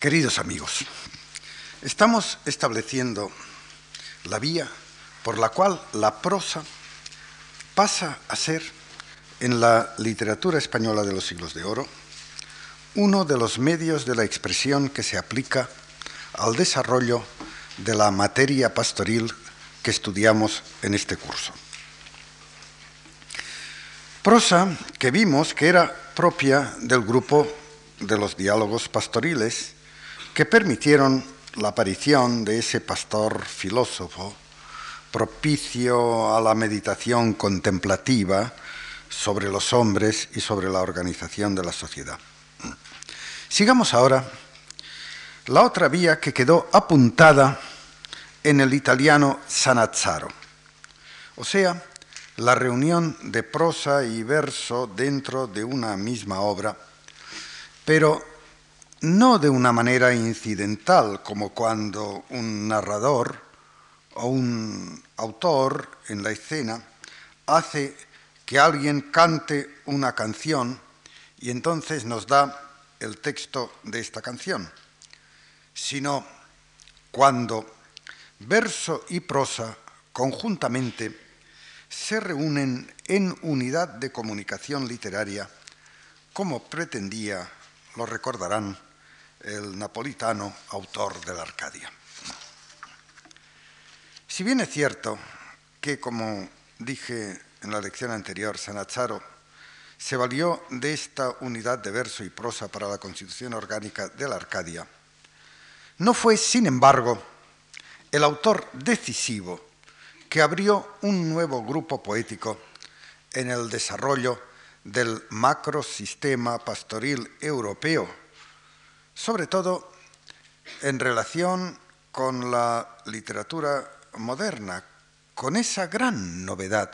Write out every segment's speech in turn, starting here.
Queridos amigos, estamos estableciendo la vía por la cual la prosa pasa a ser, en la literatura española de los siglos de oro, uno de los medios de la expresión que se aplica al desarrollo de la materia pastoril que estudiamos en este curso. Prosa que vimos que era propia del grupo de los diálogos pastoriles, que permitieron la aparición de ese pastor filósofo propicio a la meditación contemplativa sobre los hombres y sobre la organización de la sociedad. Sigamos ahora la otra vía que quedó apuntada en el italiano Sanazzaro, o sea, la reunión de prosa y verso dentro de una misma obra, pero no de una manera incidental, como cuando un narrador o un autor en la escena hace que alguien cante una canción y entonces nos da el texto de esta canción, sino cuando verso y prosa conjuntamente se reúnen en unidad de comunicación literaria, como pretendía, lo recordarán, el napolitano autor de la Arcadia. Si bien es cierto que, como dije en la lección anterior, Sanazzaro se valió de esta unidad de verso y prosa para la constitución orgánica de la Arcadia, no fue, sin embargo, el autor decisivo que abrió un nuevo grupo poético en el desarrollo del macrosistema pastoril europeo sobre todo en relación con la literatura moderna, con esa gran novedad,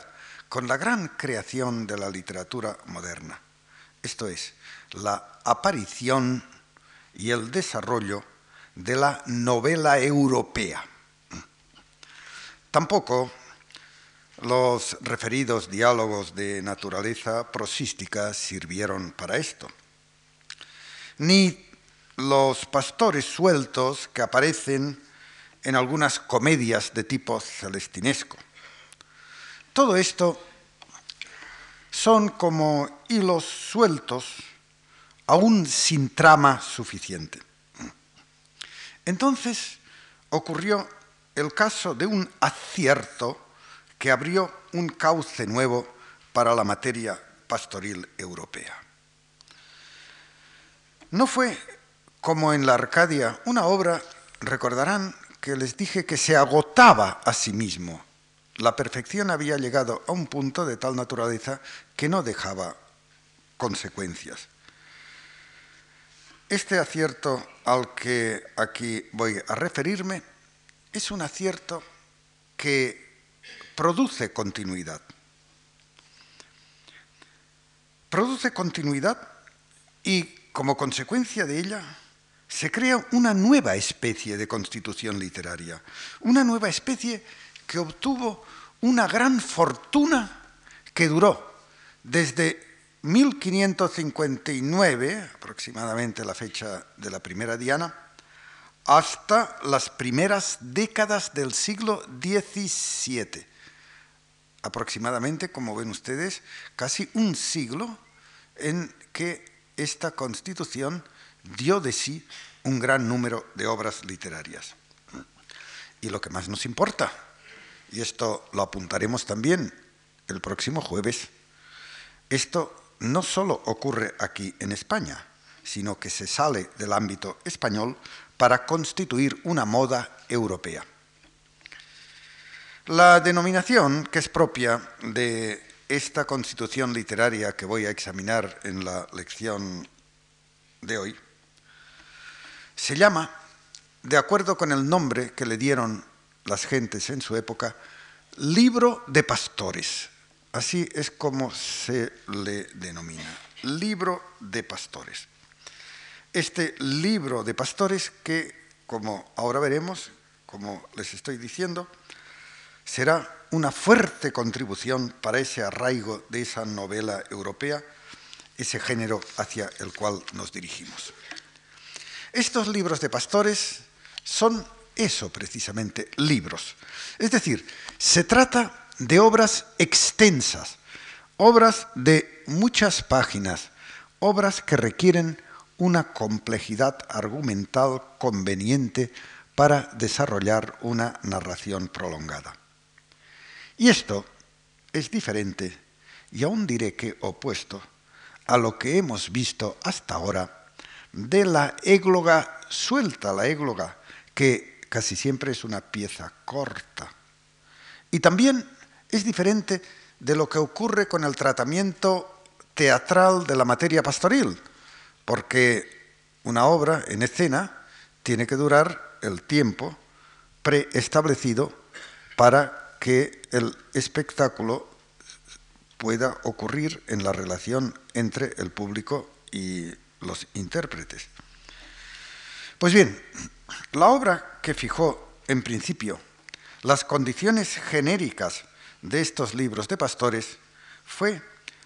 con la gran creación de la literatura moderna. Esto es, la aparición y el desarrollo de la novela europea. Tampoco los referidos diálogos de naturaleza prosística sirvieron para esto, ni los pastores sueltos que aparecen en algunas comedias de tipo celestinesco. Todo esto son como hilos sueltos, aún sin trama suficiente. Entonces ocurrió el caso de un acierto que abrió un cauce nuevo para la materia pastoril europea. No fue como en la Arcadia, una obra, recordarán que les dije que se agotaba a sí mismo. La perfección había llegado a un punto de tal naturaleza que no dejaba consecuencias. Este acierto al que aquí voy a referirme es un acierto que produce continuidad. Produce continuidad y como consecuencia de ella se crea una nueva especie de constitución literaria, una nueva especie que obtuvo una gran fortuna que duró desde 1559, aproximadamente la fecha de la primera Diana, hasta las primeras décadas del siglo XVII. Aproximadamente, como ven ustedes, casi un siglo en que esta constitución dio de sí un gran número de obras literarias. Y lo que más nos importa, y esto lo apuntaremos también el próximo jueves, esto no solo ocurre aquí en España, sino que se sale del ámbito español para constituir una moda europea. La denominación que es propia de esta constitución literaria que voy a examinar en la lección de hoy se llama, de acuerdo con el nombre que le dieron las gentes en su época, libro de pastores. Así es como se le denomina, libro de pastores. Este libro de pastores que, como ahora veremos, como les estoy diciendo, será una fuerte contribución para ese arraigo de esa novela europea, ese género hacia el cual nos dirigimos. Estos libros de pastores son eso precisamente, libros. Es decir, se trata de obras extensas, obras de muchas páginas, obras que requieren una complejidad argumental conveniente para desarrollar una narración prolongada. Y esto es diferente, y aún diré que opuesto, a lo que hemos visto hasta ahora de la égloga suelta, la égloga, que casi siempre es una pieza corta. Y también es diferente de lo que ocurre con el tratamiento teatral de la materia pastoril, porque una obra en escena tiene que durar el tiempo preestablecido para que el espectáculo pueda ocurrir en la relación entre el público y los intérpretes. Pues bien, la obra que fijó en principio las condiciones genéricas de estos libros de pastores fue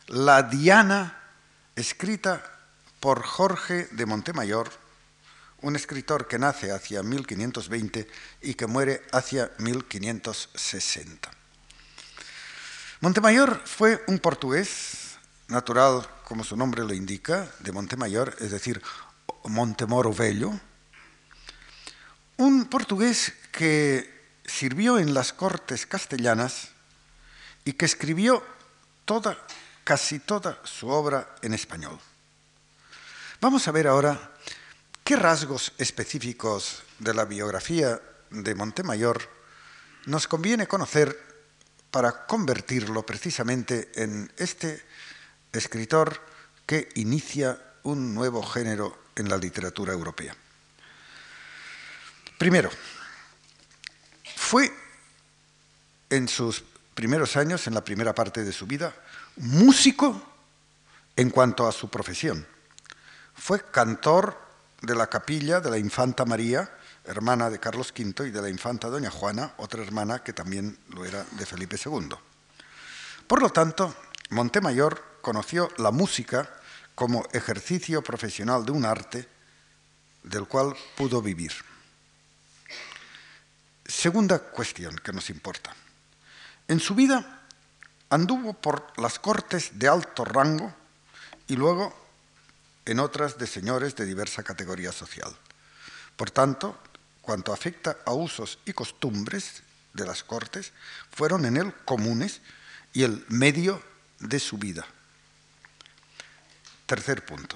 La Diana, escrita por Jorge de Montemayor, un escritor que nace hacia 1520 y que muere hacia 1560. Montemayor fue un portugués, natural, como su nombre lo indica, de Montemayor, es decir, Montemoro Velho, un portugués que sirvió en las cortes castellanas y que escribió toda, casi toda su obra en español. Vamos a ver ahora qué rasgos específicos de la biografía de Montemayor nos conviene conocer para convertirlo precisamente en este escritor que inicia un nuevo género en la literatura europea. Primero, fue en sus primeros años, en la primera parte de su vida, músico en cuanto a su profesión. Fue cantor de la capilla de la Infanta María hermana de Carlos V, y de la infanta doña Juana, otra hermana que también lo era de Felipe II. Por lo tanto, Montemayor conoció la música como ejercicio profesional de un arte del cual pudo vivir. Segunda cuestión que nos importa. En su vida anduvo por las cortes de alto rango y luego en otras de señores de diversa categoría social. Por tanto, cuanto afecta a usos y costumbres de las cortes, fueron en él comunes y el medio de su vida. Tercer punto.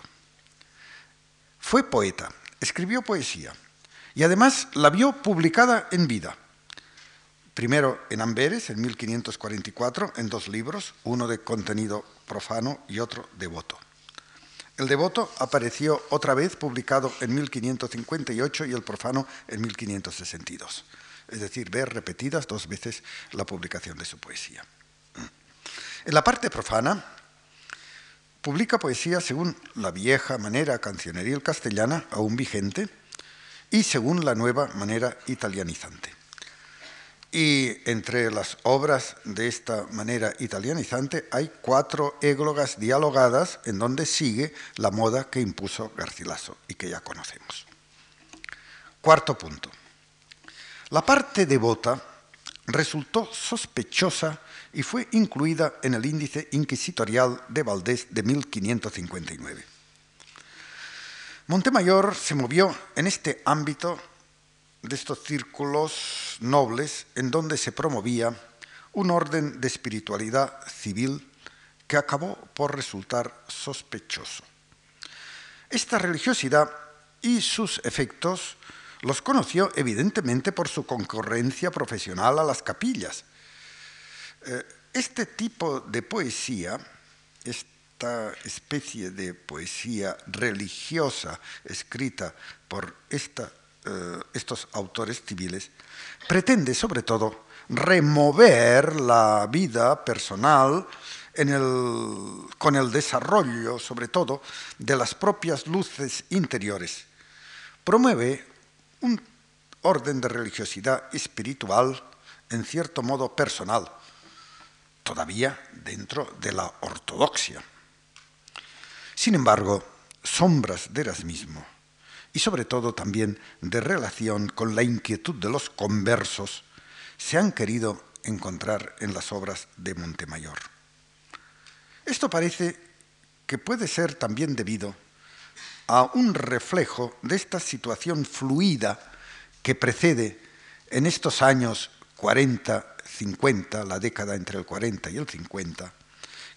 Fue poeta, escribió poesía y además la vio publicada en vida. Primero en Amberes, en 1544, en dos libros, uno de contenido profano y otro devoto. El devoto apareció otra vez publicado en 1558 y el profano en 1562. Es decir, ver repetidas dos veces la publicación de su poesía. En la parte profana, publica poesía según la vieja manera cancioneril castellana, aún vigente, y según la nueva manera italianizante. Y entre las obras de esta manera italianizante hay cuatro églogas dialogadas en donde sigue la moda que impuso Garcilaso y que ya conocemos. Cuarto punto. La parte devota resultó sospechosa y fue incluida en el índice inquisitorial de Valdés de 1559. Montemayor se movió en este ámbito de estos círculos nobles en donde se promovía un orden de espiritualidad civil que acabó por resultar sospechoso. Esta religiosidad y sus efectos los conoció evidentemente por su concurrencia profesional a las capillas. Eh, este tipo de poesía, esta especie de poesía religiosa escrita por eh, estos autores civiles, pretende sobre todo remover la vida personal con el desarrollo, sobre todo, de las propias luces interiores. Promueve un orden de religiosidad espiritual, en cierto modo personal, todavía dentro de la ortodoxia. Sin embargo, sombras de Erasmismo y sobre todo también de relación con la inquietud de los conversos, se han querido encontrar en las obras de Montemayor. Esto parece que puede ser también debido a un reflejo de esta situación fluida que precede en estos años 40, 50, la década entre el 40 y el 50,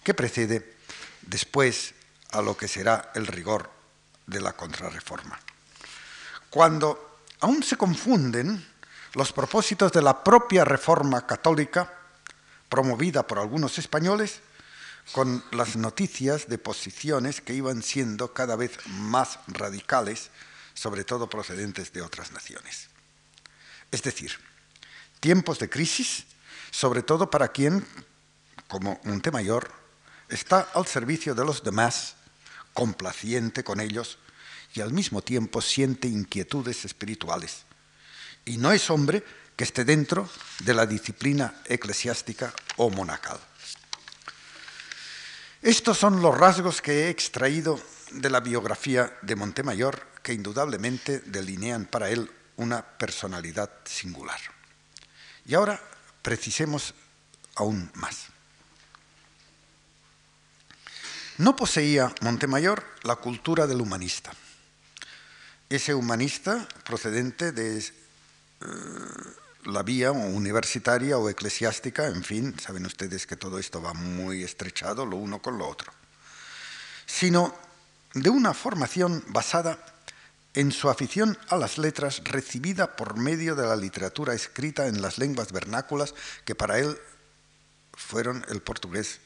que precede después a lo que será el rigor de la contrarreforma. Cuando aún se confunden los propósitos de la propia reforma católica, promovida por algunos españoles, con las noticias de posiciones que iban siendo cada vez más radicales, sobre todo procedentes de otras naciones. Es decir, tiempos de crisis, sobre todo para quien, como Montemayor, está al servicio de los demás, complaciente con ellos y al mismo tiempo siente inquietudes espirituales. Y no es hombre que esté dentro de la disciplina eclesiástica o monacal. Estos son los rasgos que he extraído de la biografía de Montemayor que indudablemente delinean para él una personalidad singular. Y ahora precisemos aún más. No poseía Montemayor la cultura del humanista. Ese humanista procedente de eh, la vía universitaria o eclesiástica, en fin, saben ustedes que todo esto va muy estrechado lo uno con lo otro, sino de una formación basada en su afición a las letras recibida por medio de la literatura escrita en las lenguas vernáculas que para él fueron el portugués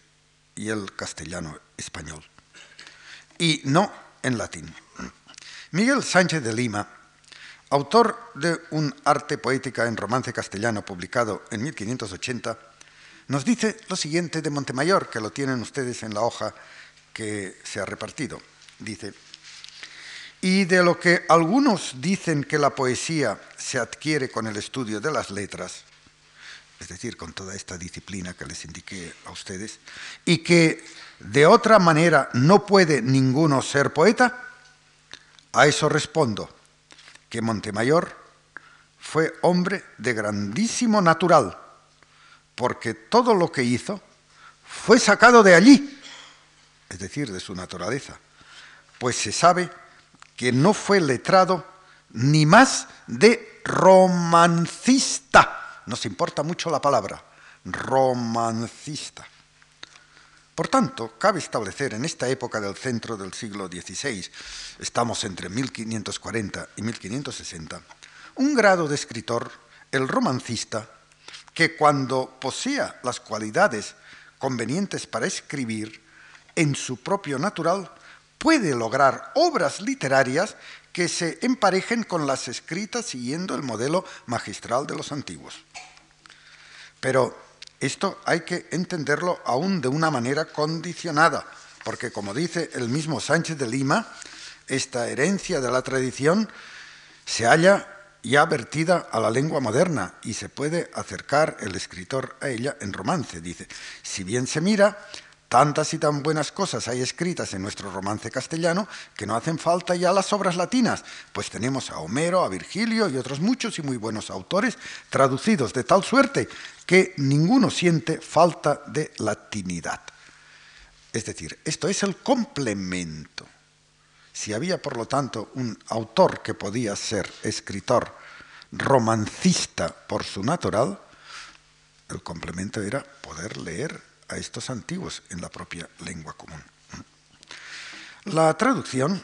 y el castellano español, y no en latín. Miguel Sánchez de Lima autor de un arte poética en romance castellano publicado en 1580, nos dice lo siguiente de Montemayor, que lo tienen ustedes en la hoja que se ha repartido. Dice, y de lo que algunos dicen que la poesía se adquiere con el estudio de las letras, es decir, con toda esta disciplina que les indiqué a ustedes, y que de otra manera no puede ninguno ser poeta, a eso respondo que Montemayor fue hombre de grandísimo natural, porque todo lo que hizo fue sacado de allí, es decir, de su naturaleza, pues se sabe que no fue letrado ni más de romancista. Nos importa mucho la palabra, romancista. Por tanto, cabe establecer en esta época del centro del siglo XVI, estamos entre 1540 y 1560, un grado de escritor, el romancista, que cuando posea las cualidades convenientes para escribir, en su propio natural, puede lograr obras literarias que se emparejen con las escritas siguiendo el modelo magistral de los antiguos. Pero esto hay que entenderlo aún de una manera condicionada, porque como dice el mismo Sánchez de Lima, esta herencia de la tradición se halla ya vertida a la lengua moderna y se puede acercar el escritor a ella en romance. Dice, si bien se mira, Tantas y tan buenas cosas hay escritas en nuestro romance castellano que no hacen falta ya las obras latinas, pues tenemos a Homero, a Virgilio y otros muchos y muy buenos autores traducidos de tal suerte que ninguno siente falta de latinidad. Es decir, esto es el complemento. Si había, por lo tanto, un autor que podía ser escritor romancista por su natural, el complemento era poder leer a estos antiguos en la propia lengua común. La traducción,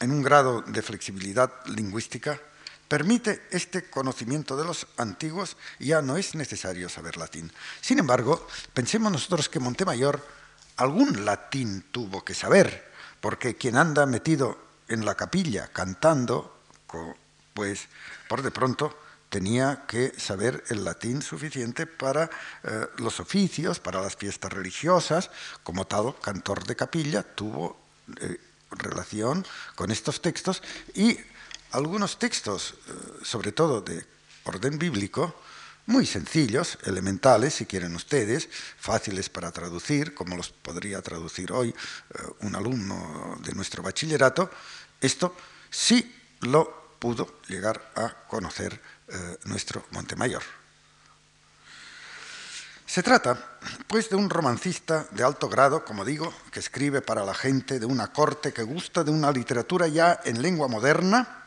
en un grado de flexibilidad lingüística, permite este conocimiento de los antiguos y ya no es necesario saber latín. Sin embargo, pensemos nosotros que Montemayor algún latín tuvo que saber, porque quien anda metido en la capilla cantando, pues por de pronto tenía que saber el latín suficiente para eh, los oficios, para las fiestas religiosas, como tal cantor de capilla tuvo eh, relación con estos textos y algunos textos, eh, sobre todo de orden bíblico, muy sencillos, elementales, si quieren ustedes, fáciles para traducir, como los podría traducir hoy un alumno de nuestro bachillerato, esto sí lo pudo llegar a conocer eh, nuestro Montemayor. Se trata, pues, de un romancista de alto grado, como digo, que escribe para la gente de una corte que gusta de una literatura ya en lengua moderna,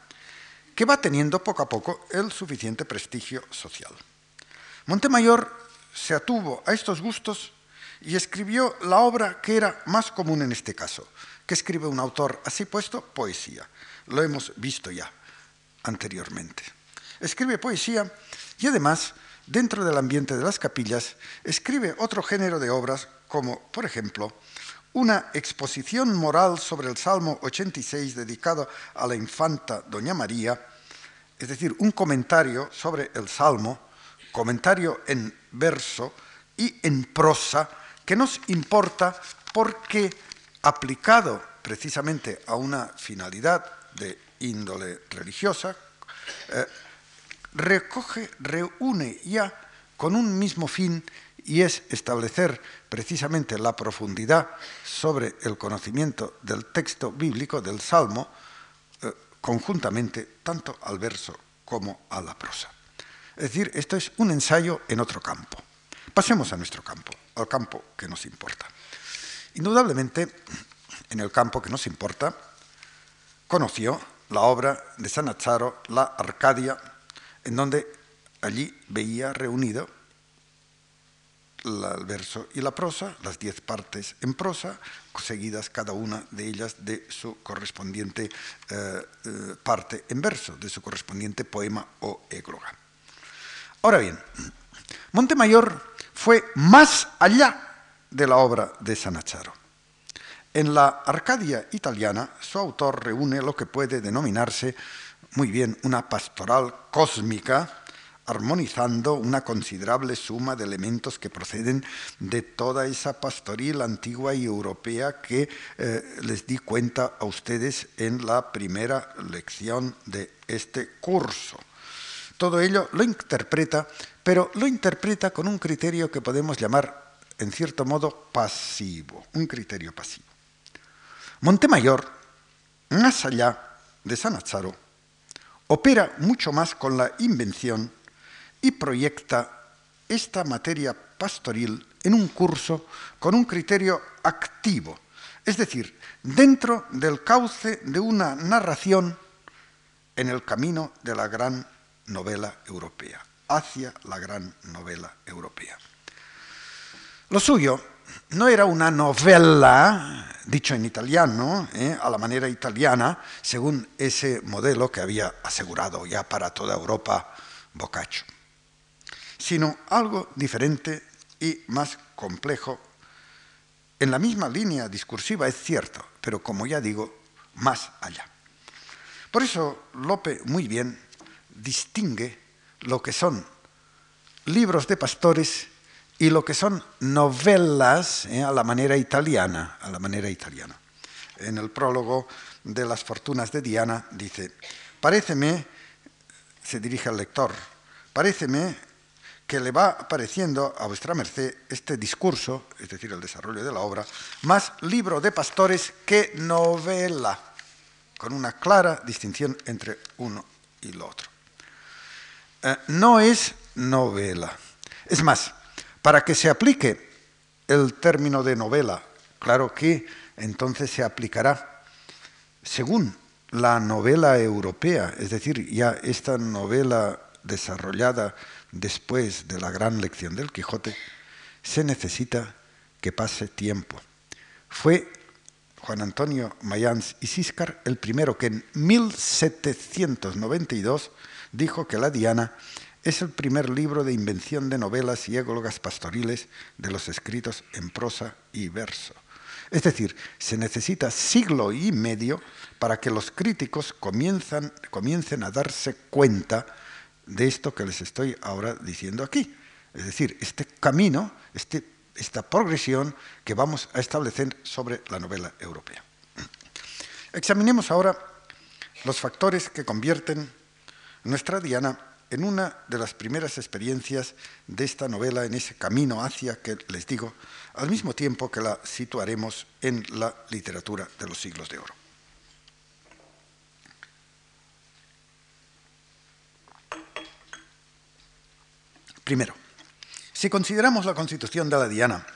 que va teniendo poco a poco el suficiente prestigio social. Montemayor se atuvo a estos gustos y escribió la obra que era más común en este caso, que escribe un autor así puesto, poesía. Lo hemos visto ya anteriormente. Escribe poesía y además dentro del ambiente de las capillas, escribe otro género de obras como, por ejemplo, una exposición moral sobre el Salmo 86 dedicado a la infanta Doña María, es decir, un comentario sobre el Salmo, comentario en verso y en prosa, que nos importa porque aplicado precisamente a una finalidad de índole religiosa, eh, recoge, reúne ya con un mismo fin y es establecer precisamente la profundidad sobre el conocimiento del texto bíblico, del Salmo, eh, conjuntamente tanto al verso como a la prosa. Es decir, esto es un ensayo en otro campo. Pasemos a nuestro campo, al campo que nos importa. Indudablemente, en el campo que nos importa, conoció la obra de Sanacharo, La Arcadia, en donde allí veía reunido el verso y la prosa, las diez partes en prosa, seguidas cada una de ellas de su correspondiente eh, eh, parte en verso, de su correspondiente poema o égloga. Ahora bien, Montemayor fue más allá de la obra de Sanacharo. En la Arcadia italiana, su autor reúne lo que puede denominarse muy bien una pastoral cósmica, armonizando una considerable suma de elementos que proceden de toda esa pastoril antigua y europea que eh, les di cuenta a ustedes en la primera lección de este curso. Todo ello lo interpreta, pero lo interpreta con un criterio que podemos llamar, en cierto modo, pasivo, un criterio pasivo. Montemayor, más allá de Sanazaro, opera mucho más con la invención y proyecta esta materia pastoril en un curso con un criterio activo, es decir, dentro del cauce de una narración en el camino de la gran novela europea, hacia la gran novela europea. Lo suyo no era una novela, dicho en italiano, ¿eh? a la manera italiana, según ese modelo que había asegurado ya para toda Europa Boccaccio, sino algo diferente y más complejo. En la misma línea discursiva es cierto, pero como ya digo, más allá. Por eso Lope muy bien distingue lo que son libros de pastores y lo que son novelas eh, a la manera italiana, a la manera italiana. En el prólogo de Las fortunas de Diana dice, paréceme, se dirige al lector, paréceme que le va pareciendo a vuestra merced este discurso, es decir, el desarrollo de la obra, más libro de pastores que novela, con una clara distinción entre uno y lo otro. Eh, no es novela. Es más, para que se aplique el término de novela, claro que entonces se aplicará según la novela europea, es decir, ya esta novela desarrollada después de la gran lección del Quijote, se necesita que pase tiempo. Fue Juan Antonio Mayans y Ciscar el primero que en 1792 dijo que la Diana es el primer libro de invención de novelas y églogas pastoriles de los escritos en prosa y verso. Es decir, se necesita siglo y medio para que los críticos comiencen a darse cuenta de esto que les estoy ahora diciendo aquí. Es decir, este camino, este, esta progresión que vamos a establecer sobre la novela europea. Examinemos ahora los factores que convierten nuestra Diana en una de las primeras experiencias de esta novela, en ese camino hacia que les digo, al mismo tiempo que la situaremos en la literatura de los siglos de oro. Primero, si consideramos la constitución de la Diana,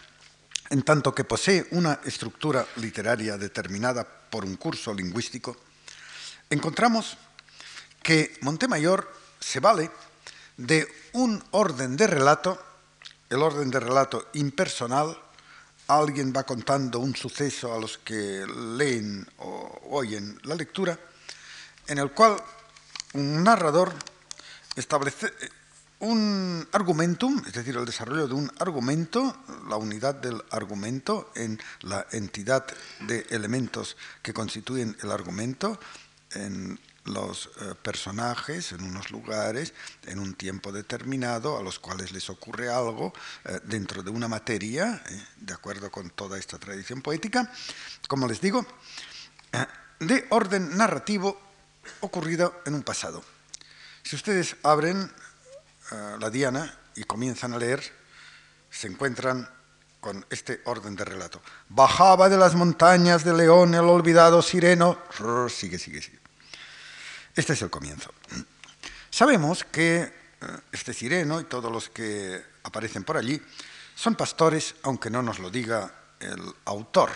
en tanto que posee una estructura literaria determinada por un curso lingüístico, encontramos que Montemayor se vale de un orden de relato, el orden de relato impersonal, alguien va contando un suceso a los que leen o oyen la lectura, en el cual un narrador establece un argumentum, es decir, el desarrollo de un argumento, la unidad del argumento en la entidad de elementos que constituyen el argumento, en los eh, personajes en unos lugares, en un tiempo determinado, a los cuales les ocurre algo eh, dentro de una materia, eh, de acuerdo con toda esta tradición poética, como les digo, de orden narrativo ocurrido en un pasado. Si ustedes abren la Diana y comienzan a leer, se encuentran con este orden de relato. Bajaba de las montañas de León el olvidado sireno. Sigue, sigue, sigue. Este es el comienzo. Sabemos que eh, este sireno y todos los que aparecen por allí son pastores, aunque no nos lo diga el autor.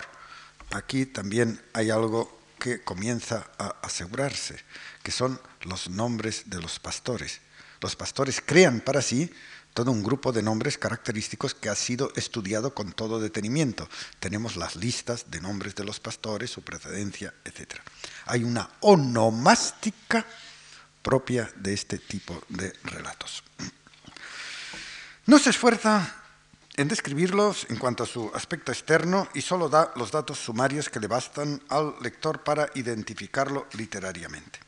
Aquí también hay algo que comienza a asegurarse, que son los nombres de los pastores. Los pastores crean para sí todo un grupo de nombres característicos que ha sido estudiado con todo detenimiento. Tenemos las listas de nombres de los pastores, su precedencia, etc. Hay una onomástica propia de este tipo de relatos. No se esfuerza en describirlos en cuanto a su aspecto externo y solo da los datos sumarios que le bastan al lector para identificarlo literariamente.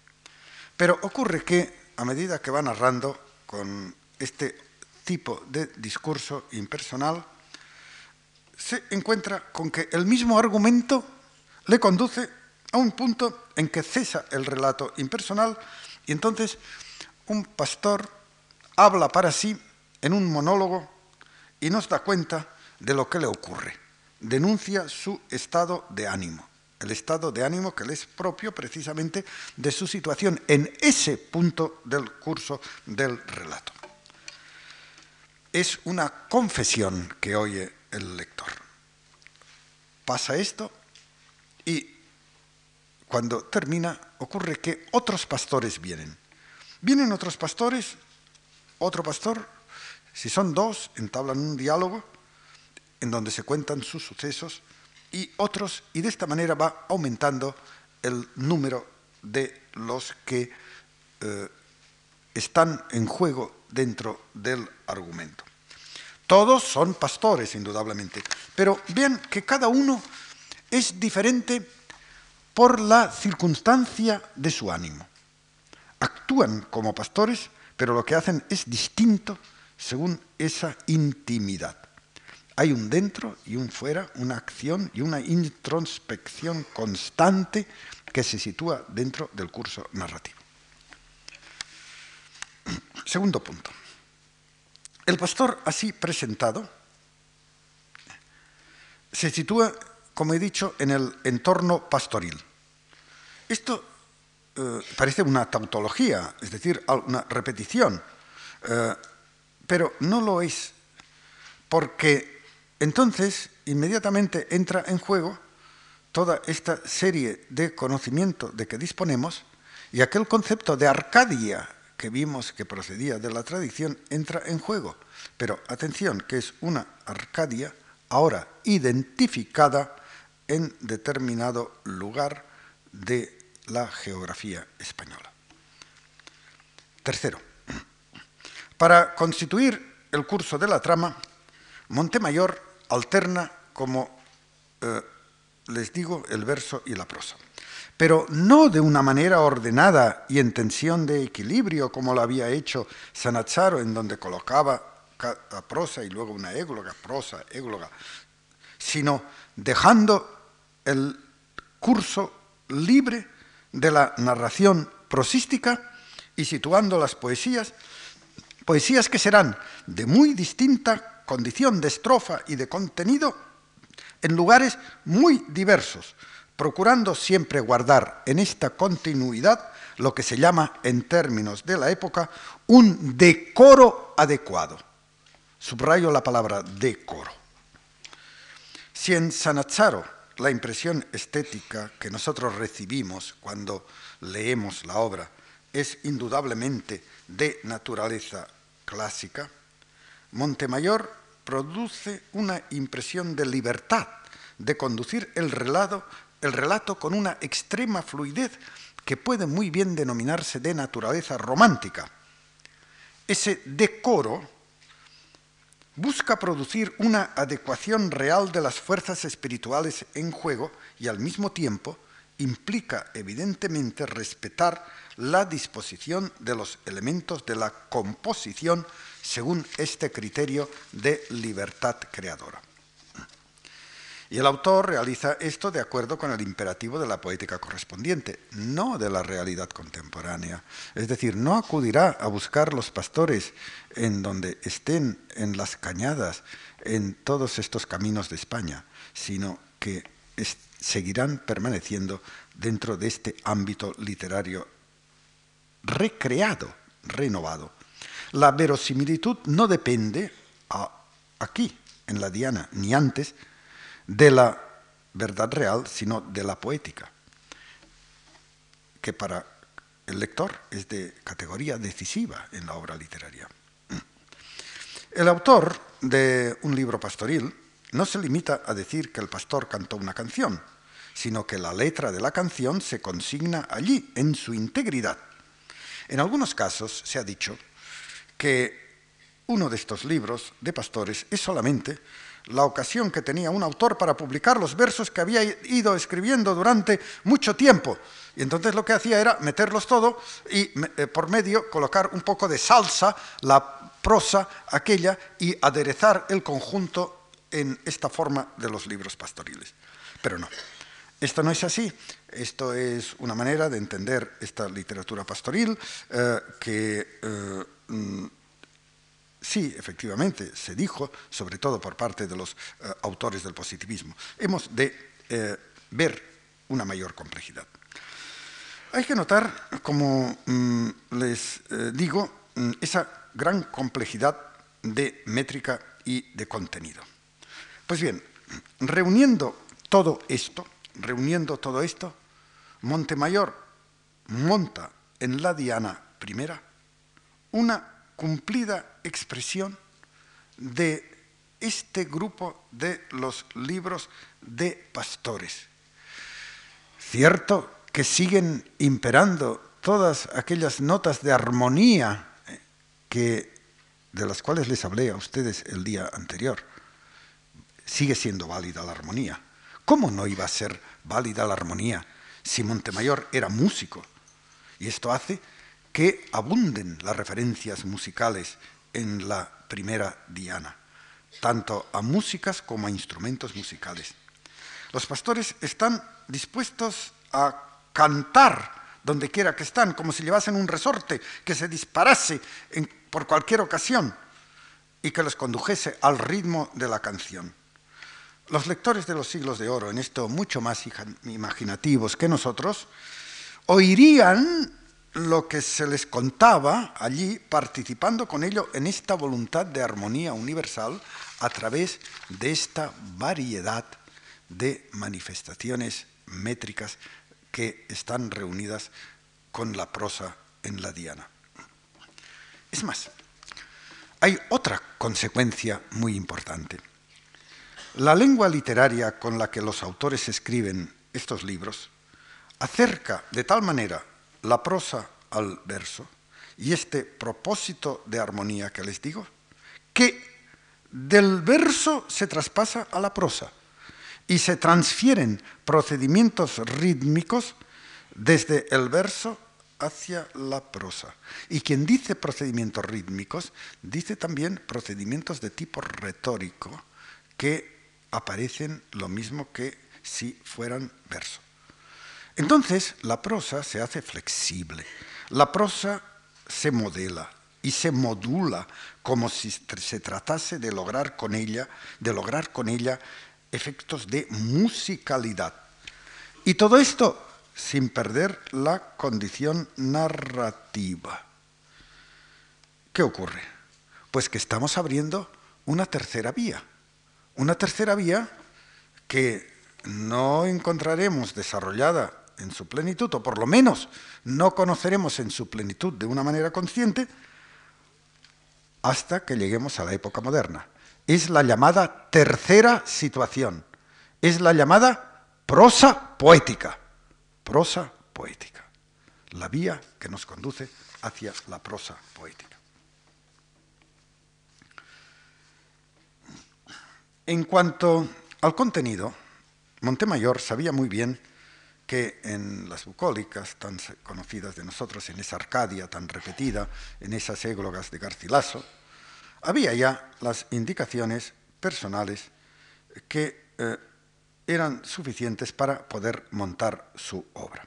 Pero ocurre que a medida que va narrando con este tipo de discurso impersonal, se encuentra con que el mismo argumento le conduce a un punto en que cesa el relato impersonal y entonces un pastor habla para sí en un monólogo y nos da cuenta de lo que le ocurre. Denuncia su estado de ánimo, el estado de ánimo que le es propio precisamente de su situación en ese punto del curso del relato. Es una confesión que oye el lector. Pasa esto y cuando termina, ocurre que otros pastores vienen. Vienen otros pastores, otro pastor, si son dos, entablan un diálogo en donde se cuentan sus sucesos y otros, y de esta manera va aumentando el número de los que eh, están en juego dentro del argumento. Todos son pastores, indudablemente, pero vean que cada uno es diferente por la circunstancia de su ánimo. Actúan como pastores, pero lo que hacen es distinto según esa intimidad. Hay un dentro y un fuera, una acción y una introspección constante que se sitúa dentro del curso narrativo. Segundo punto. El pastor así presentado se sitúa como he dicho, en el entorno pastoril. Esto eh, parece una tautología, es decir, una repetición, eh, pero no lo es, porque entonces inmediatamente entra en juego toda esta serie de conocimiento de que disponemos y aquel concepto de Arcadia que vimos que procedía de la tradición entra en juego. Pero atención, que es una Arcadia ahora identificada en determinado lugar de la geografía española. Tercero, para constituir el curso de la trama, Montemayor alterna, como eh, les digo, el verso y la prosa, pero no de una manera ordenada y en tensión de equilibrio como lo había hecho Sanazzaro, en donde colocaba la prosa y luego una égloga, prosa, égloga, sino dejando el curso libre de la narración prosística y situando las poesías, poesías que serán de muy distinta condición de estrofa y de contenido en lugares muy diversos, procurando siempre guardar en esta continuidad lo que se llama, en términos de la época, un decoro adecuado. Subrayo la palabra decoro. Si en Sanazzaro la impresión estética que nosotros recibimos cuando leemos la obra es indudablemente de naturaleza clásica, Montemayor produce una impresión de libertad, de conducir el relato, el relato con una extrema fluidez que puede muy bien denominarse de naturaleza romántica. Ese decoro busca producir una adecuación real de las fuerzas espirituales en juego y al mismo tiempo implica evidentemente respetar la disposición de los elementos de la composición según este criterio de libertad creadora. Y el autor realiza esto de acuerdo con el imperativo de la poética correspondiente, no de la realidad contemporánea. Es decir, no acudirá a buscar los pastores en donde estén, en las cañadas, en todos estos caminos de España, sino que seguirán permaneciendo dentro de este ámbito literario recreado, renovado. La verosimilitud no depende aquí, en la Diana, ni antes, de la verdad real, sino de la poética, que para el lector es de categoría decisiva en la obra literaria. El autor de un libro pastoril no se limita a decir que el pastor cantó una canción, sino que la letra de la canción se consigna allí, en su integridad. En algunos casos se ha dicho que uno de estos libros de pastores es solamente la ocasión que tenía un autor para publicar los versos que había ido escribiendo durante mucho tiempo. Y entonces lo que hacía era meterlos todo y eh, por medio colocar un poco de salsa, la prosa aquella, y aderezar el conjunto en esta forma de los libros pastoriles. Pero no, esto no es así. Esto es una manera de entender esta literatura pastoril eh, que eh, mm, Sí, efectivamente, se dijo, sobre todo por parte de los eh, autores del positivismo. Hemos de eh, ver una mayor complejidad. Hay que notar, como mm, les eh, digo, mm, esa gran complejidad de métrica y de contenido. Pues bien, reuniendo todo esto, reuniendo todo esto, Montemayor monta en la Diana primera una cumplida expresión de este grupo de los libros de pastores. Cierto que siguen imperando todas aquellas notas de armonía eh, que, de las cuales les hablé a ustedes el día anterior. Sigue siendo válida la armonía. ¿Cómo no iba a ser válida la armonía si Montemayor era músico? Y esto hace que abunden las referencias musicales en la primera diana, tanto a músicas como a instrumentos musicales. Los pastores están dispuestos a cantar donde quiera que están, como si llevasen un resorte que se disparase por cualquier ocasión y que los condujese al ritmo de la canción. Los lectores de los siglos de oro, en esto mucho más imaginativos que nosotros, oirían lo que se les contaba allí, participando con ello en esta voluntad de armonía universal a través de esta variedad de manifestaciones métricas que están reunidas con la prosa en la diana. Es más, hay otra consecuencia muy importante. La lengua literaria con la que los autores escriben estos libros acerca de tal manera la prosa al verso y este propósito de armonía que les digo, que del verso se traspasa a la prosa y se transfieren procedimientos rítmicos desde el verso hacia la prosa. Y quien dice procedimientos rítmicos, dice también procedimientos de tipo retórico que aparecen lo mismo que si fueran verso. Entonces, la prosa se hace flexible, la prosa se modela y se modula como si se tratase de lograr con ella, de lograr con ella efectos de musicalidad. Y todo esto sin perder la condición narrativa. ¿Qué ocurre? Pues que estamos abriendo una tercera vía. Una tercera vía que no encontraremos desarrollada en su plenitud, o por lo menos no conoceremos en su plenitud de una manera consciente, hasta que lleguemos a la época moderna. Es la llamada tercera situación, es la llamada prosa poética, prosa poética, la vía que nos conduce hacia la prosa poética. En cuanto al contenido, Montemayor sabía muy bien que en las bucólicas tan conocidas de nosotros, en esa Arcadia tan repetida, en esas églogas de Garcilaso, había ya las indicaciones personales que eh, eran suficientes para poder montar su obra.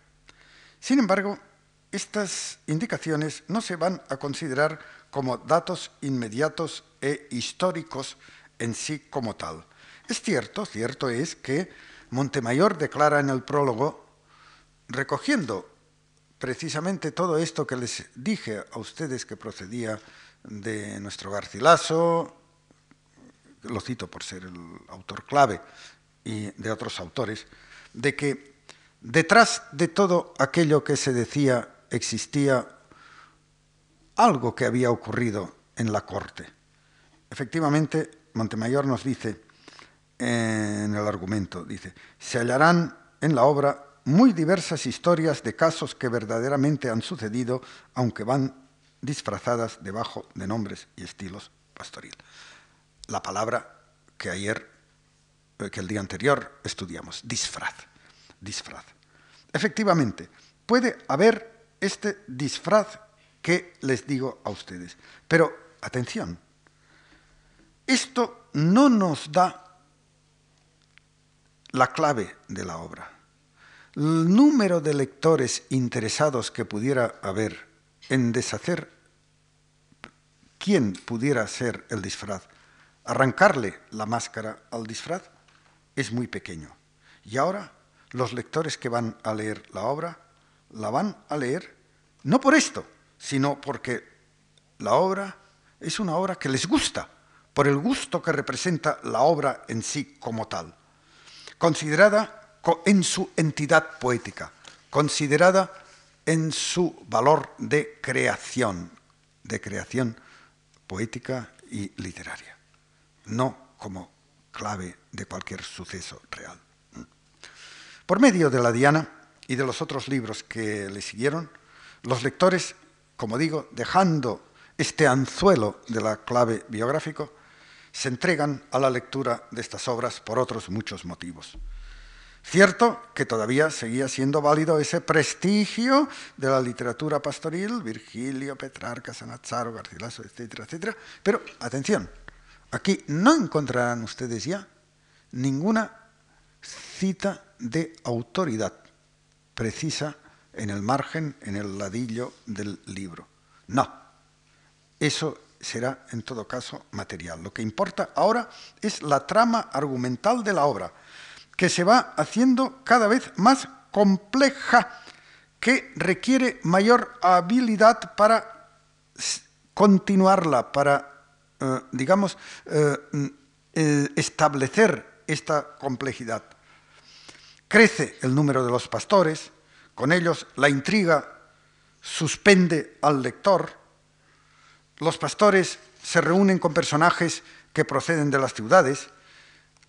Sin embargo, estas indicaciones no se van a considerar como datos inmediatos e históricos en sí como tal. Es cierto, cierto es que Montemayor declara en el prólogo recogiendo precisamente todo esto que les dije a ustedes que procedía de nuestro Garcilaso, lo cito por ser el autor clave, y de otros autores, de que detrás de todo aquello que se decía existía algo que había ocurrido en la corte. Efectivamente, Montemayor nos dice en el argumento, dice, se hallarán en la obra muy diversas historias de casos que verdaderamente han sucedido, aunque van disfrazadas debajo de nombres y estilos pastoril. La palabra que ayer, eh, que el día anterior estudiamos, disfraz, disfraz. Efectivamente, puede haber este disfraz que les digo a ustedes, pero atención, esto no nos da la clave de la obra el número de lectores interesados que pudiera haber en deshacer quién pudiera ser el disfraz, arrancarle la máscara al disfraz, es muy pequeño. Y ahora los lectores que van a leer la obra la van a leer no por esto, sino porque la obra es una obra que les gusta, por el gusto que representa la obra en sí como tal, considerada en su entidad poética, considerada en su valor de creación, de creación poética y literaria, no como clave de cualquier suceso real. Por medio de la Diana y de los otros libros que le siguieron, los lectores, como digo, dejando este anzuelo de la clave biográfico, se entregan a la lectura de estas obras por otros muchos motivos. Cierto que todavía seguía siendo válido ese prestigio de la literatura pastoril, Virgilio, Petrarca, Sanazzaro, Garcilaso, etcétera, etcétera. Pero atención, aquí no encontrarán ustedes ya ninguna cita de autoridad precisa en el margen, en el ladillo del libro. No, eso será en todo caso material. Lo que importa ahora es la trama argumental de la obra que se va haciendo cada vez más compleja, que requiere mayor habilidad para continuarla, para, eh, digamos, eh, eh, establecer esta complejidad. Crece el número de los pastores, con ellos la intriga suspende al lector, los pastores se reúnen con personajes que proceden de las ciudades,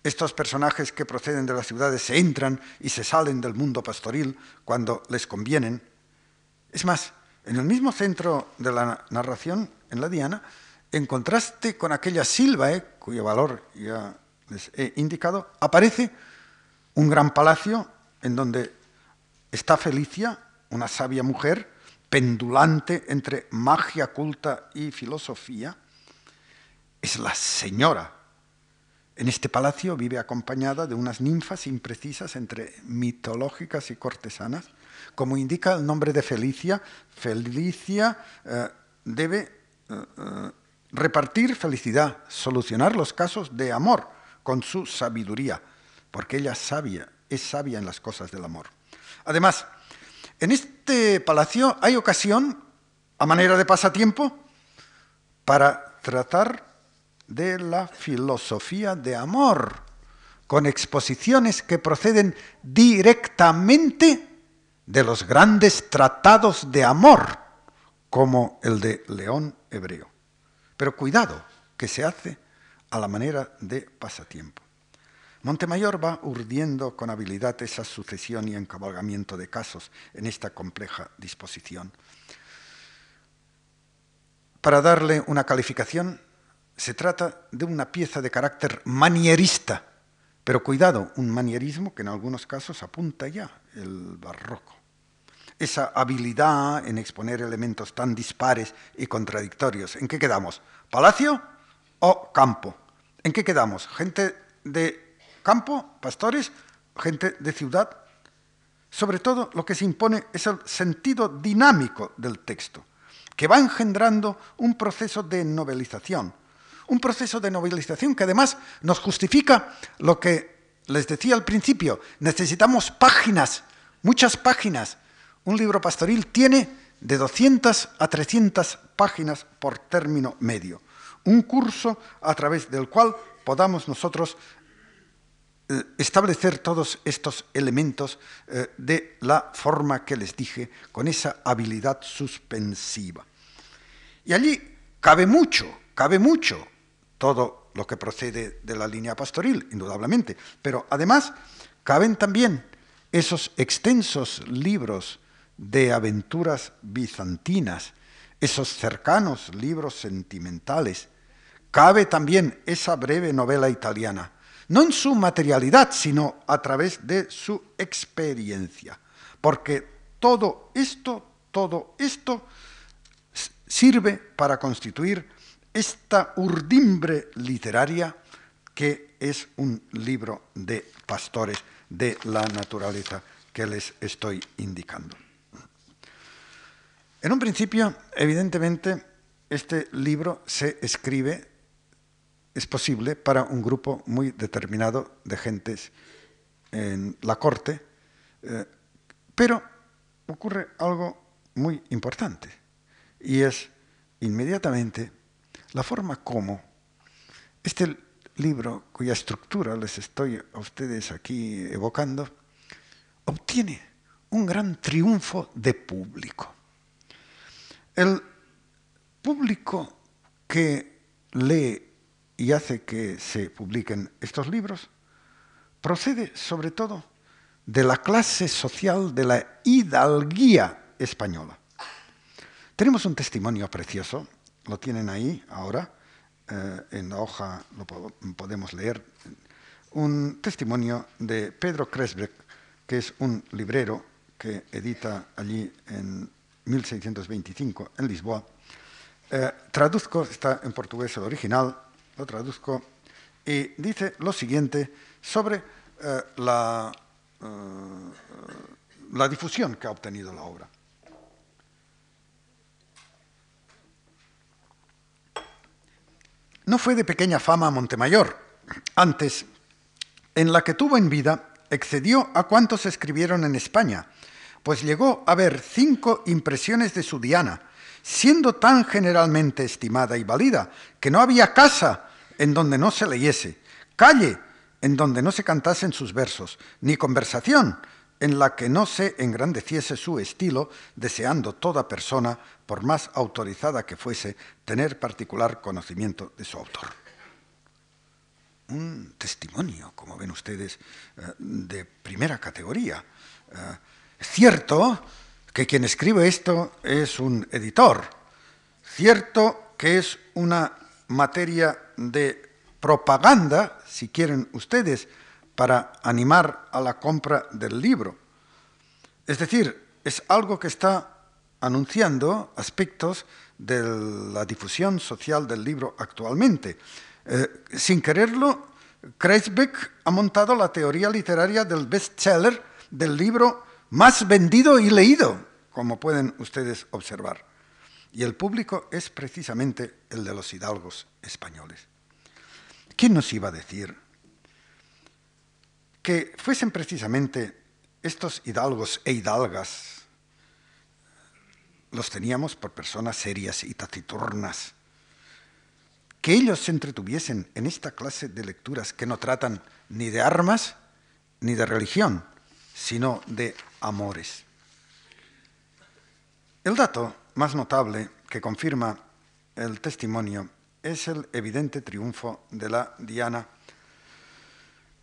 estos personajes que proceden de las ciudades se entran y se salen del mundo pastoril cuando les convienen. Es más, en el mismo centro de la narración, en la Diana, en contraste con aquella Silvae, cuyo valor ya les he indicado, aparece un gran palacio en donde está Felicia, una sabia mujer, pendulante entre magia culta y filosofía. Es la señora en este palacio vive acompañada de unas ninfas imprecisas entre mitológicas y cortesanas. Como indica el nombre de Felicia, Felicia eh, debe eh, eh, repartir felicidad, solucionar los casos de amor con su sabiduría, porque ella sabia, es sabia en las cosas del amor. Además, en este palacio hay ocasión, a manera de pasatiempo, para tratar de la filosofía de amor, con exposiciones que proceden directamente de los grandes tratados de amor, como el de León Hebreo. Pero cuidado, que se hace a la manera de pasatiempo. Montemayor va urdiendo con habilidad esa sucesión y encabalgamiento de casos en esta compleja disposición. Para darle una calificación, se trata de una pieza de carácter manierista, pero cuidado, un manierismo que en algunos casos apunta ya el barroco. Esa habilidad en exponer elementos tan dispares y contradictorios. ¿En qué quedamos? ¿Palacio o campo? ¿En qué quedamos? ¿Gente de campo, pastores? ¿Gente de ciudad? Sobre todo lo que se impone es el sentido dinámico del texto que va engendrando un proceso de novelización, un proceso de novelización que además nos justifica lo que les decía al principio, necesitamos páginas, muchas páginas. Un libro pastoril tiene de 200 a 300 páginas por término medio, un curso a través del cual podamos nosotros eh, establecer todos estos elementos eh, de la forma que les dije, con esa habilidad suspensiva. Y allí cabe mucho, cabe mucho todo lo que procede de la línea pastoril, indudablemente, pero además caben también esos extensos libros de aventuras bizantinas, esos cercanos libros sentimentales, cabe también esa breve novela italiana, no en su materialidad, sino a través de su experiencia, porque todo esto, todo esto sirve para constituir esta urdimbre literaria que es un libro de pastores de la naturaleza que les estoy indicando. En un principio, evidentemente, este libro se escribe, es posible, para un grupo muy determinado de gentes en la corte, eh, pero ocurre algo muy importante y es inmediatamente la forma como este libro, cuya estructura les estoy a ustedes aquí evocando, obtiene un gran triunfo de público. El público que lee y hace que se publiquen estos libros procede sobre todo de la clase social de la hidalguía española. Tenemos un testimonio precioso, lo tienen ahí ahora, eh, en la hoja lo podemos leer, un testimonio de Pedro Kresbeck, que es un librero que edita allí en 1625 en Lisboa. Eh, traduzco, está en portugués el original, lo traduzco, y dice lo siguiente sobre eh, la, la difusión que ha obtenido la obra. No fue de pequeña fama Montemayor. Antes, en la que tuvo en vida, excedió a cuantos escribieron en España, pues llegó a ver cinco impresiones de su Diana, siendo tan generalmente estimada y valida que no había casa en donde no se leyese, calle en donde no se cantasen sus versos, ni conversación en la que no se engrandeciese su estilo, deseando toda persona, por más autorizada que fuese, tener particular conocimiento de su autor. Un testimonio, como ven ustedes, eh, de primera categoría. Eh, cierto que quien escribe esto es un editor, cierto que es una materia de propaganda, si quieren ustedes, para animar a la compra del libro. Es decir, es algo que está anunciando aspectos de la difusión social del libro actualmente. Eh, sin quererlo, Kreisbeck ha montado la teoría literaria del bestseller del libro más vendido y leído, como pueden ustedes observar. Y el público es precisamente el de los hidalgos españoles. ¿Quién nos iba a decir que fuesen precisamente estos hidalgos e hidalgas, los teníamos por personas serias y taciturnas, que ellos se entretuviesen en esta clase de lecturas que no tratan ni de armas ni de religión, sino de amores. El dato más notable que confirma el testimonio es el evidente triunfo de la Diana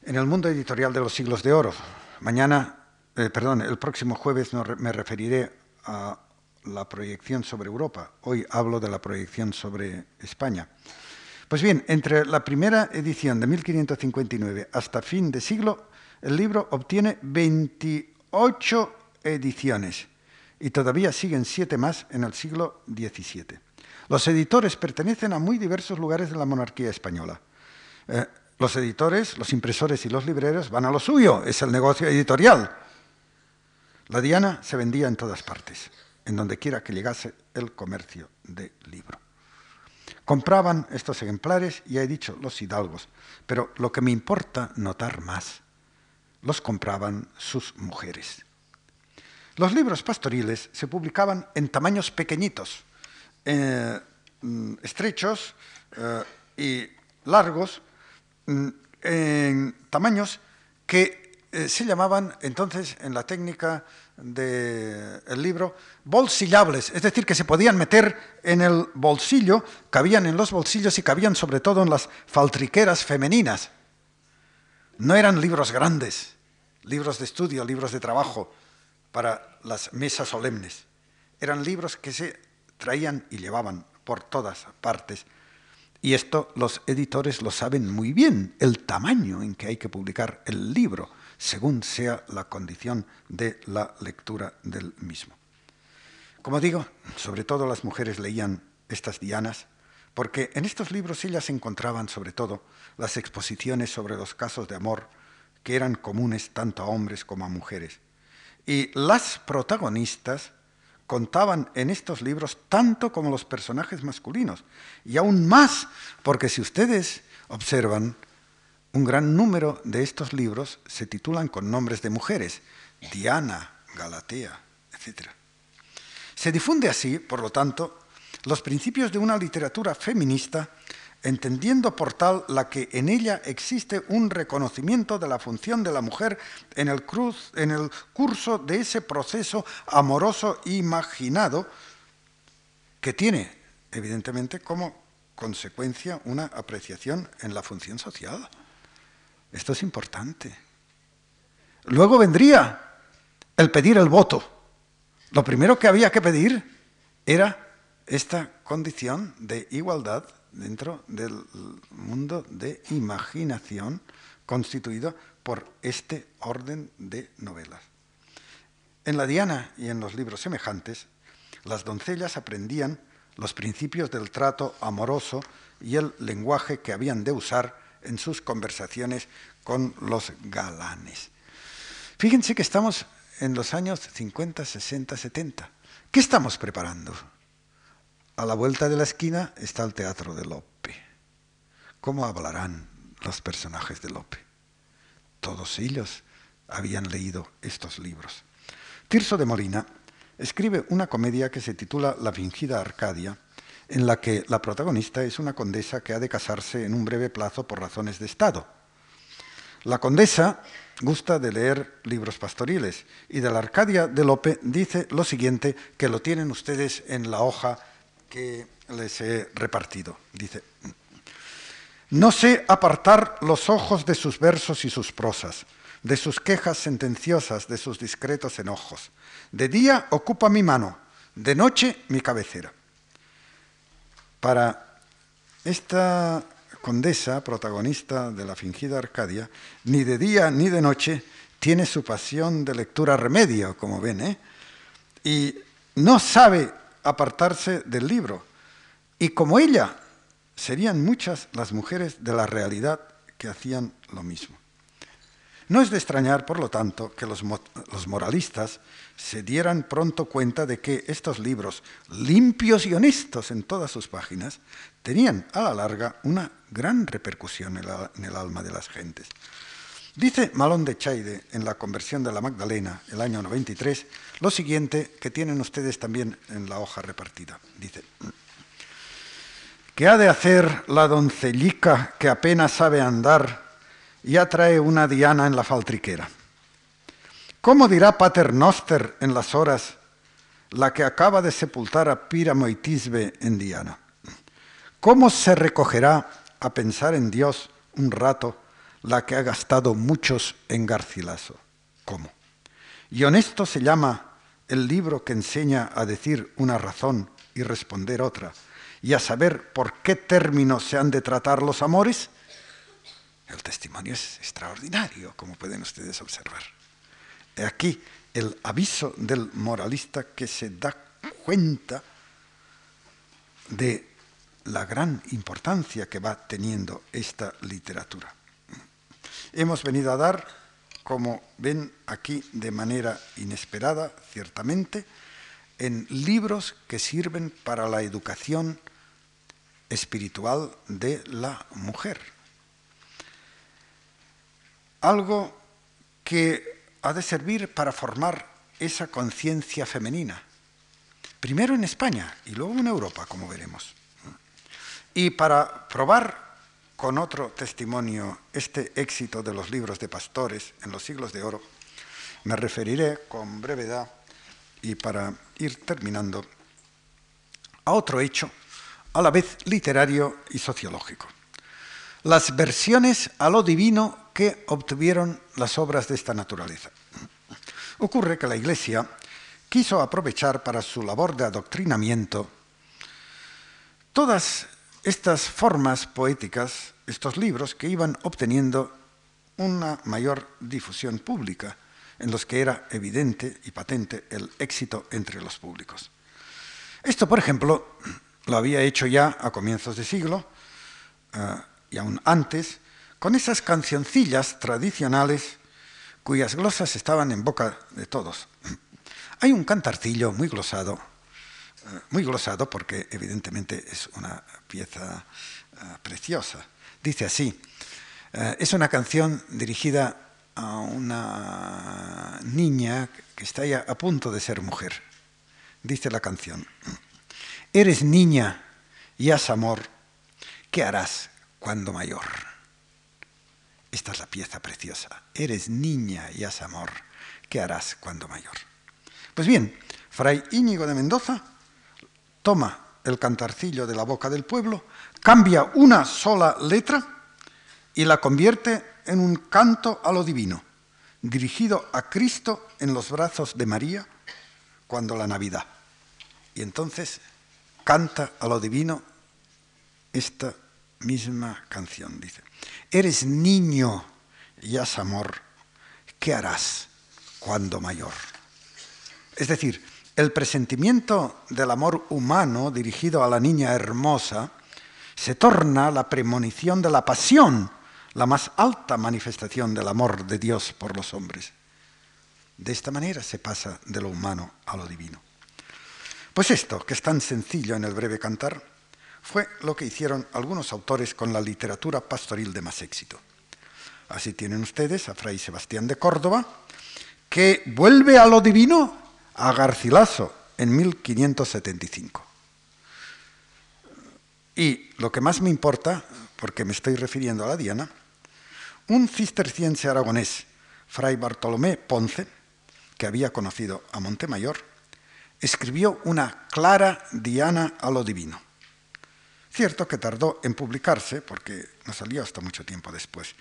en el mundo editorial de los siglos de oro. Mañana, eh, perdón, el próximo jueves me referiré a la proyección sobre Europa. Hoy hablo de la proyección sobre España. Pues bien, entre la primera edición de 1559 hasta fin de siglo, el libro obtiene 28 ediciones y todavía siguen siete más en el siglo XVII. Los editores pertenecen a muy diversos lugares de la monarquía española. Eh, los editores, los impresores y los libreros van a lo suyo, es el negocio editorial. La Diana se vendía en todas partes, en donde quiera que llegase el comercio de libro. Compraban estos ejemplares, ya he dicho, los hidalgos, pero lo que me importa notar más, los compraban sus mujeres. Los libros pastoriles se publicaban en tamaños pequeñitos, eh, mm, estrechos eh, y largos, en tamaños que eh, se llamaban entonces en la técnica del libro bolsillables, es decir, que se podían meter en el bolsillo, cabían en los bolsillos y cabían sobre todo en las faltriqueras femeninas. No eran libros grandes, libros de estudio, libros de trabajo para las mesas solemnes. Eran libros que se traían y llevaban por todas partes. Y esto los editores lo saben muy bien, el tamaño en que hay que publicar el libro, según sea la condición de la lectura del mismo. Como digo, sobre todo las mujeres leían estas dianas, porque en estos libros ellas encontraban sobre todo las exposiciones sobre los casos de amor que eran comunes tanto a hombres como a mujeres. Y las protagonistas contaban en estos libros tanto como los personajes masculinos, y aún más, porque si ustedes observan, un gran número de estos libros se titulan con nombres de mujeres, Diana, Galatea, etc. Se difunde así, por lo tanto, los principios de una literatura feminista entendiendo por tal la que en ella existe un reconocimiento de la función de la mujer en el, en el curso de ese proceso amoroso imaginado que tiene, evidentemente, como consecuencia una apreciación en la función social. Esto es importante. Luego vendría el pedir el voto. Lo primero que había que pedir era esta condición de igualdad dentro del mundo de imaginación constituido por este orden de novelas. En la Diana y en los libros semejantes, las doncellas aprendían los principios del trato amoroso y el lenguaje que habían de usar en sus conversaciones con los galanes. Fíjense que estamos en los años 50, 60, 70. ¿Qué estamos preparando? A la vuelta de la esquina está el teatro de Lope. ¿Cómo hablarán los personajes de Lope? Todos ellos habían leído estos libros. Tirso de Molina escribe una comedia que se titula La fingida Arcadia, en la que la protagonista es una condesa que ha de casarse en un breve plazo por razones de Estado. La condesa gusta de leer libros pastoriles y de la Arcadia de Lope dice lo siguiente, que lo tienen ustedes en la hoja que les he repartido. Dice, no sé apartar los ojos de sus versos y sus prosas, de sus quejas sentenciosas, de sus discretos enojos. De día ocupa mi mano, de noche mi cabecera. Para esta condesa, protagonista de la fingida Arcadia, ni de día ni de noche tiene su pasión de lectura remedio, como ven, ¿eh? y no sabe apartarse del libro. Y como ella, serían muchas las mujeres de la realidad que hacían lo mismo. No es de extrañar, por lo tanto, que los, moralistas se dieran pronto cuenta de que estos libros, limpios y honestos en todas sus páginas, tenían a la larga una gran repercusión en el alma de las gentes. Dice Malón de Chaide en la conversión de la Magdalena, el año 93, lo siguiente que tienen ustedes también en la hoja repartida. Dice, ¿Qué ha de hacer la doncellica que apenas sabe andar y atrae una diana en la faltriquera? ¿Cómo dirá Pater Noster en las horas la que acaba de sepultar a Píramo y Tisbe en Diana? ¿Cómo se recogerá a pensar en Dios un rato la que ha gastado muchos en Garcilaso? ¿Cómo? Y honesto se llama el libro que enseña a decir una razón y responder otra, y a saber por qué términos se han de tratar los amores. El testimonio es extraordinario, como pueden ustedes observar. Aquí el aviso del moralista que se da cuenta de la gran importancia que va teniendo esta literatura. Hemos venido a dar, como ven aquí de manera inesperada, ciertamente, en libros que sirven para la educación espiritual de la mujer. Algo que ha de servir para formar esa conciencia femenina, primero en España y luego en Europa, como veremos. Y para probar con otro testimonio este éxito de los libros de pastores en los siglos de oro, me referiré con brevedad y para ir terminando a otro hecho, a la vez literario y sociológico. Las versiones a lo divino que obtuvieron las obras de esta naturaleza. Ocurre que la Iglesia quiso aprovechar para su labor de adoctrinamiento todas estas formas poéticas, estos libros que iban obteniendo una mayor difusión pública, en los que era evidente y patente el éxito entre los públicos. Esto, por ejemplo, lo había hecho ya a comienzos de siglo eh, y aún antes, con esas cancioncillas tradicionales cuyas glosas estaban en boca de todos. Hay un cantarcillo muy glosado muy glosado porque evidentemente es una pieza eh, preciosa. Dice así, eh, es una canción dirigida a una niña que está ya a punto de ser mujer. Dice la canción, eres niña y has amor, ¿qué harás cuando mayor? Esta es la pieza preciosa. Eres niña y has amor, ¿qué harás cuando mayor? Pues bien, Fray Íñigo de Mendoza toma el cantarcillo de la boca del pueblo, cambia una sola letra y la convierte en un canto a lo divino, dirigido a Cristo en los brazos de María cuando la Navidad. Y entonces canta a lo divino esta misma canción. Dice, eres niño y has amor, ¿qué harás cuando mayor? Es decir, el presentimiento del amor humano dirigido a la niña hermosa se torna la premonición de la pasión, la más alta manifestación del amor de Dios por los hombres. De esta manera se pasa de lo humano a lo divino. Pues esto, que es tan sencillo en el breve cantar, fue lo que hicieron algunos autores con la literatura pastoril de más éxito. Así tienen ustedes a Fray Sebastián de Córdoba, que vuelve a lo divino a Garcilaso en 1575. Y lo que más me importa, porque me estoy refiriendo a la Diana, un cisterciense aragonés, Fray Bartolomé Ponce, que había conocido a Montemayor, escribió una clara Diana a lo divino. Cierto que tardó en publicarse, porque no salió hasta mucho tiempo después.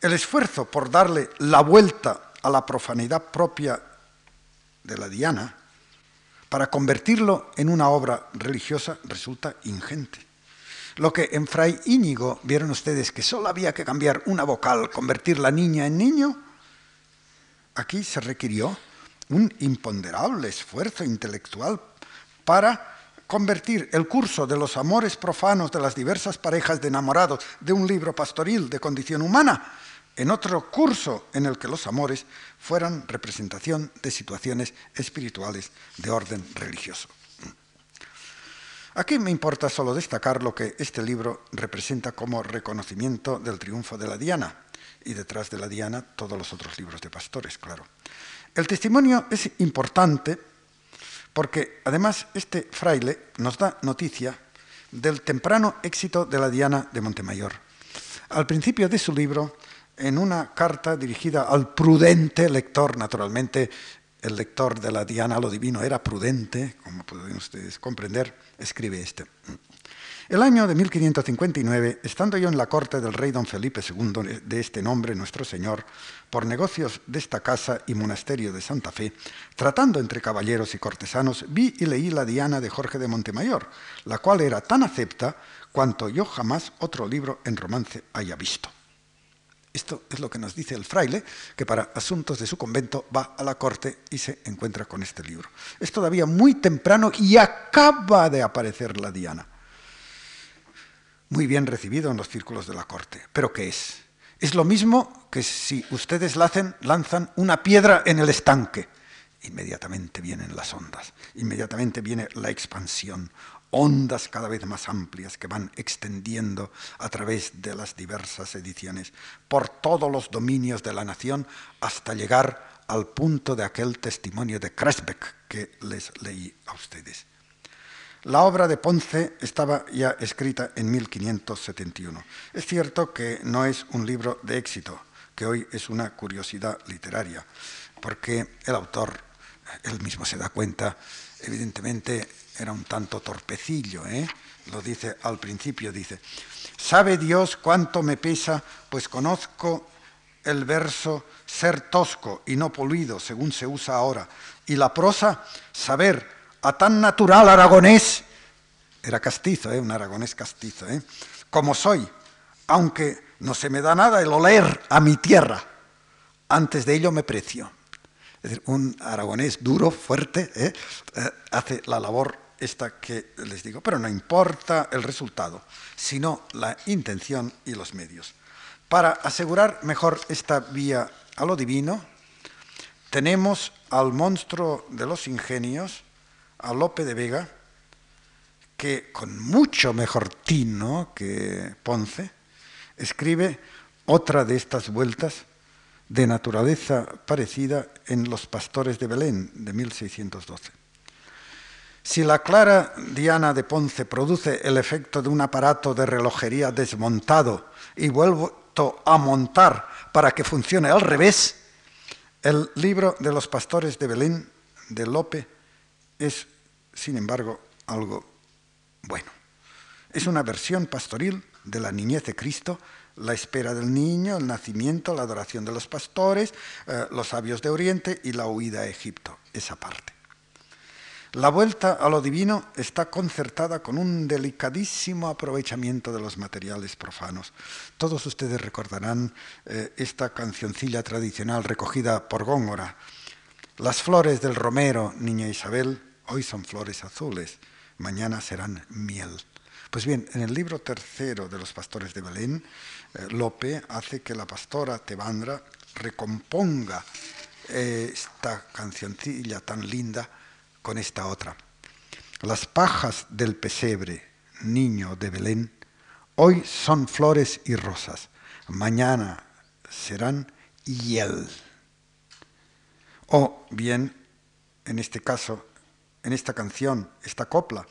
El esfuerzo por darle la vuelta a la profanidad propia de la Diana, para convertirlo en una obra religiosa resulta ingente. Lo que en Fray Íñigo vieron ustedes que solo había que cambiar una vocal, convertir la niña en niño, aquí se requirió un imponderable esfuerzo intelectual para convertir el curso de los amores profanos de las diversas parejas de enamorados de un libro pastoril de condición humana en otro curso en el que los amores fueran representación de situaciones espirituales de orden religioso. Aquí me importa solo destacar lo que este libro representa como reconocimiento del triunfo de la Diana, y detrás de la Diana todos los otros libros de pastores, claro. El testimonio es importante porque además este fraile nos da noticia del temprano éxito de la Diana de Montemayor. Al principio de su libro, en una carta dirigida al prudente lector, naturalmente el lector de la Diana, lo divino, era prudente, como pueden ustedes comprender, escribe este. El año de 1559, estando yo en la corte del rey don Felipe II de este nombre, nuestro Señor, por negocios de esta casa y monasterio de Santa Fe, tratando entre caballeros y cortesanos, vi y leí la Diana de Jorge de Montemayor, la cual era tan acepta cuanto yo jamás otro libro en romance haya visto. Esto es lo que nos dice el fraile, que para asuntos de su convento va a la corte y se encuentra con este libro. Es todavía muy temprano y acaba de aparecer la Diana muy bien recibido en los círculos de la corte. ¿Pero qué es? Es lo mismo que si ustedes lanzan una piedra en el estanque. Inmediatamente vienen las ondas, inmediatamente viene la expansión, ondas cada vez más amplias que van extendiendo a través de las diversas ediciones por todos los dominios de la nación hasta llegar al punto de aquel testimonio de Kresbeck que les leí a ustedes. La obra de Ponce estaba ya escrita en 1571. Es cierto que no es un libro de éxito, que hoy es una curiosidad literaria, porque el autor, él mismo se da cuenta, evidentemente era un tanto torpecillo, ¿eh? lo dice al principio, dice, sabe Dios cuánto me pesa, pues conozco el verso ser tosco y no polido, según se usa ahora, y la prosa saber a tan natural aragonés, era castizo, ¿eh? un aragonés castizo, ¿eh? como soy, aunque no se me da nada el oler a mi tierra, antes de ello me precio. Es decir, un aragonés duro, fuerte, ¿eh? Eh, hace la labor esta que les digo, pero no importa el resultado, sino la intención y los medios. Para asegurar mejor esta vía a lo divino, tenemos al monstruo de los ingenios, a Lope de Vega, que con mucho mejor tino que Ponce, escribe otra de estas vueltas de naturaleza parecida en Los Pastores de Belén de 1612. Si la clara Diana de Ponce produce el efecto de un aparato de relojería desmontado y vuelto a montar para que funcione al revés, el libro de los pastores de Belén de Lope es, sin embargo, algo bueno. Es una versión pastoril de la niñez de Cristo, la espera del niño, el nacimiento, la adoración de los pastores, eh, los sabios de Oriente y la huida a Egipto, esa parte. La vuelta a lo divino está concertada con un delicadísimo aprovechamiento de los materiales profanos. Todos ustedes recordarán eh, esta cancioncilla tradicional recogida por Góngora. Las flores del romero, niña Isabel, Hoy son flores azules, mañana serán miel. Pues bien, en el libro tercero de los pastores de Belén, eh, Lope hace que la pastora Tebandra recomponga eh, esta cancioncilla tan linda con esta otra. Las pajas del pesebre, niño de Belén, hoy son flores y rosas, mañana serán hiel. O bien, en este caso, en esta canción, esta copla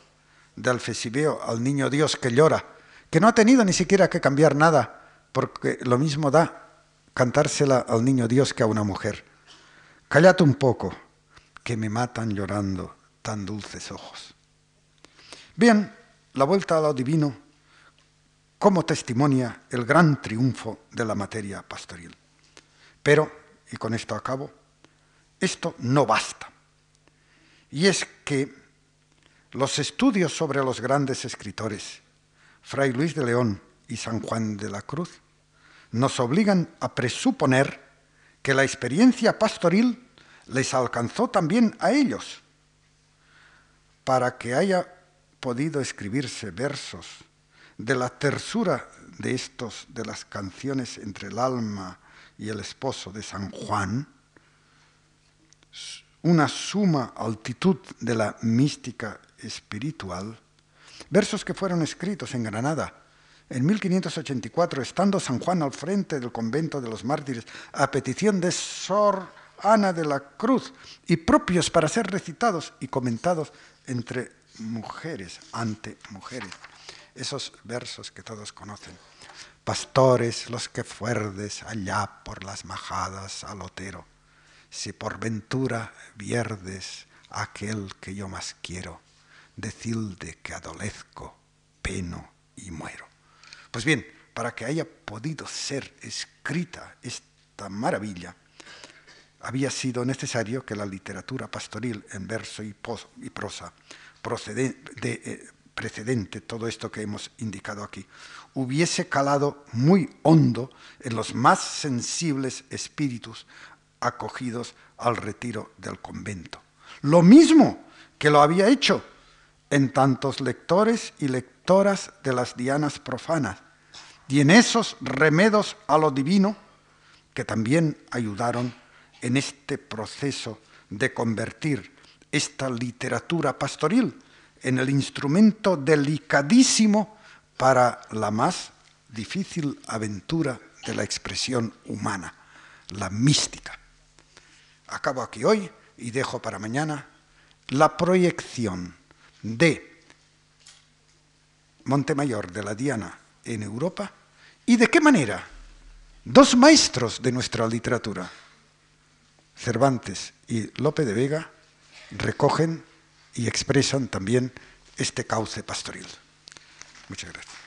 de Alfesibeo al niño Dios que llora, que no ha tenido ni siquiera que cambiar nada, porque lo mismo da cantársela al niño Dios que a una mujer. Cállate un poco, que me matan llorando tan dulces ojos. Bien, la vuelta a lo divino como testimonia el gran triunfo de la materia pastoril. Pero, y con esto acabo, esto no basta. Y es que los estudios sobre los grandes escritores, Fray Luis de León y San Juan de la Cruz, nos obligan a presuponer que la experiencia pastoril les alcanzó también a ellos, para que haya podido escribirse versos de la tersura de estos, de las canciones entre el alma y el esposo de San Juan, una suma altitud de la mística espiritual, versos que fueron escritos en Granada en 1584, estando San Juan al frente del convento de los mártires, a petición de Sor Ana de la Cruz, y propios para ser recitados y comentados entre mujeres, ante mujeres. esos versos que todos conocen. Pastores los que fuerdes allá por las majadas al otero, si por ventura vierdes aquel que yo más quiero, decilde que adolezco, peno y muero. Pues bien, para que haya podido ser escrita esta maravilla, había sido necesario que la literatura pastoril en verso y, prosa, procedente, eh, precedente, todo esto que hemos indicado aquí, hubiese calado muy hondo en los más sensibles espíritus acogidos al retiro del convento. Lo mismo que lo había hecho en tantos lectores y lectoras de las dianas profanas, y en esos remedos a lo divino que también ayudaron en este proceso de convertir esta literatura pastoril en el instrumento delicadísimo para la más difícil aventura de la expresión humana, la mística. Acabo aquí hoy y dejo para mañana la proyección de Montemayor de la Diana en Europa y de qué manera dos maestros de nuestra literatura, Cervantes y Lope de Vega, recogen y expresan también este cauce pastoril. Muchas gracias.